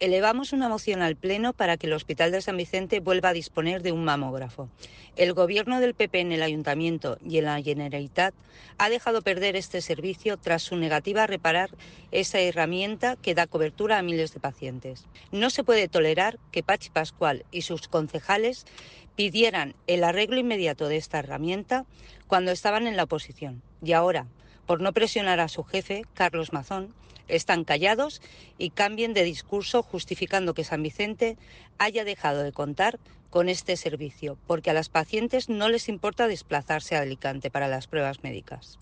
Elevamos una moción al Pleno para que el Hospital de San Vicente vuelva a disponer de un mamógrafo. El Gobierno del PP en el Ayuntamiento y en la Generalitat ha dejado perder este servicio tras su negativa a reparar esa herramienta que da cobertura a miles de pacientes. No se puede tolerar que Pachi Pascual y sus concejales pidieran el arreglo inmediato de esta herramienta cuando estaban en la oposición y ahora, por no presionar a su jefe, Carlos Mazón, están callados y cambien de discurso justificando que San Vicente haya dejado de contar con este servicio, porque a las pacientes no les importa desplazarse a Alicante para las pruebas médicas.